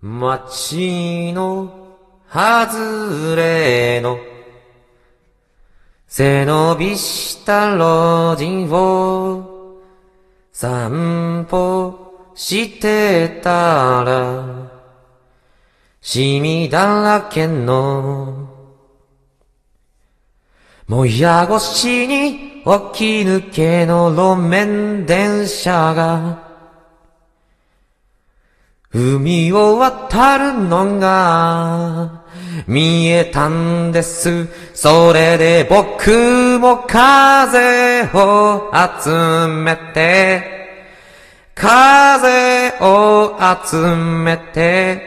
街の外れの背伸びした路地を散歩してたらシミだらけのもや越しに起き抜けの路面電車が海を渡るのが見えたんです。それで僕も風を集めて、風を集めて、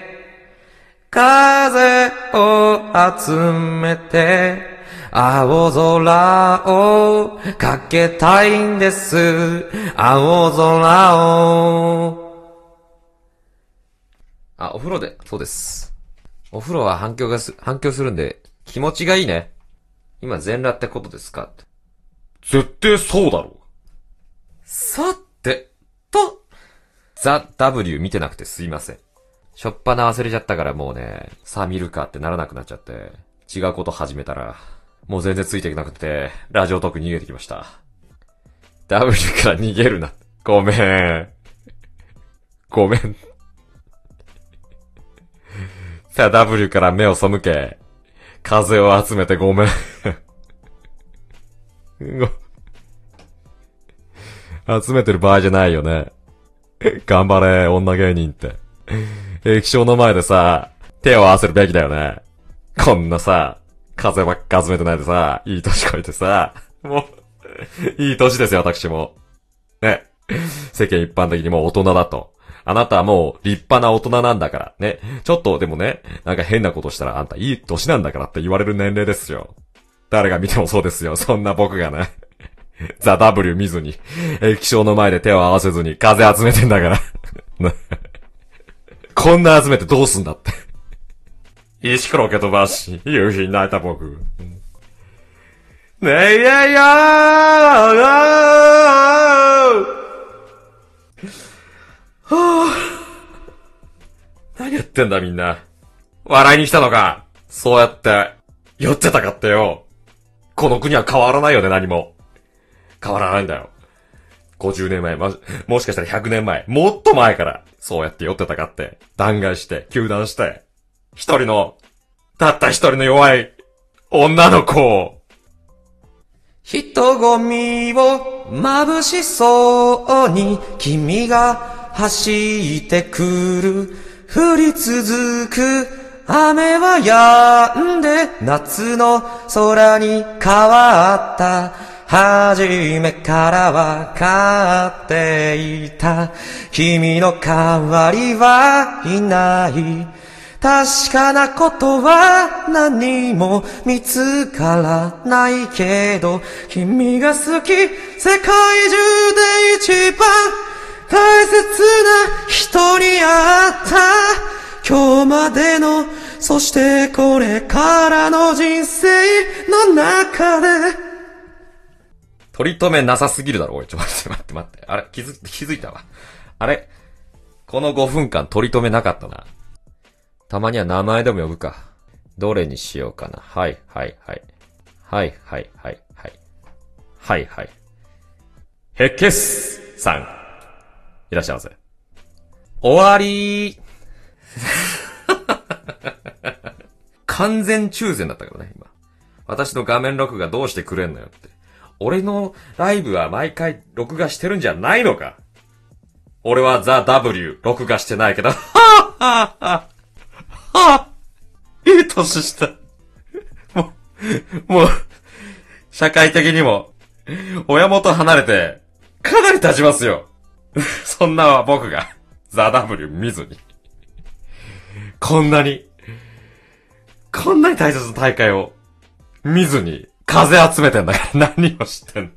風を集めて、青空をかけたいんです。青空を。あ、お風呂で、そうです。お風呂は反響がす、反響するんで、気持ちがいいね。今全裸ってことですか？って。絶対そうだろさて、と、ザ・ W 見てなくてすいません。しょっぱな忘れちゃったからもうね、さあ見るかってならなくなっちゃって、違うこと始めたら、もう全然ついていけなくて、ラジオトーク逃げてきました。W から逃げるな。ごめん。ごめん。さあ W から目を背け、風を集めてごめん。集めてる場合じゃないよね。頑張れ、女芸人って。液晶の前でさ、手を合わせるべきだよね。こんなさ、風ばっか集めてないでさ、いい年こいてさ、もう、いい年ですよ、私も。ね。世間一般的にもう大人だと。あなたはもう立派な大人なんだから。ね。ちょっとでもね、なんか変なことしたらあんたいい年なんだからって言われる年齢ですよ。誰が見てもそうですよ。そんな僕がね。ザ・ W 見ずに、液晶の前で手を合わせずに風集めてんだから。こんな集めてどうすんだって。石ころけ飛ばし、夕日に泣いた僕。ねえいやいやーはぁ何やってんだみんな。笑いに来たのかそうやって、酔ってたかってよ。この国は変わらないよね、何も。変わらないんだよ。50年前、ま、もしかしたら100年前、もっと前から、そうやって酔ってたかって、弾劾して、球団して、一人の、たった一人の弱い、女の子を、人混みを眩しそうに君が走ってくる。降り続く。雨は止んで。夏の空に変わった。初めからわかっていた。君の代わりはいない。確かなことは何も見つからないけど、君が好き、世界中で一番大切な人に会った。今日までの、そしてこれからの人生の中で。取り留めなさすぎるだろ、おい。ちょ、待って待って待って。あれ、気づ、気づいたわ。あれ？この5分間取り留めなかったな。たまには名前でも呼ぶか。どれにしようかな。はい、はい、はい。はい、はい、はい、はい。はい、はい。ヘッケスさん。いらっしゃいませ。終わりー 完全中禅だったからね、今。私の画面録画どうしてくれんのよって。俺のライブは毎回録画してるんじゃないのか俺はザ・ W 録画してないけど、はぁはぁはぁはぁいい年した。もう、もう、社会的にも、親元離れて、かなり経ちますよ。そんな僕が、ザ・ W 見ずに。こんなに、こんなに大切な大会を、見ずに、風集めてんだから何を知ってんの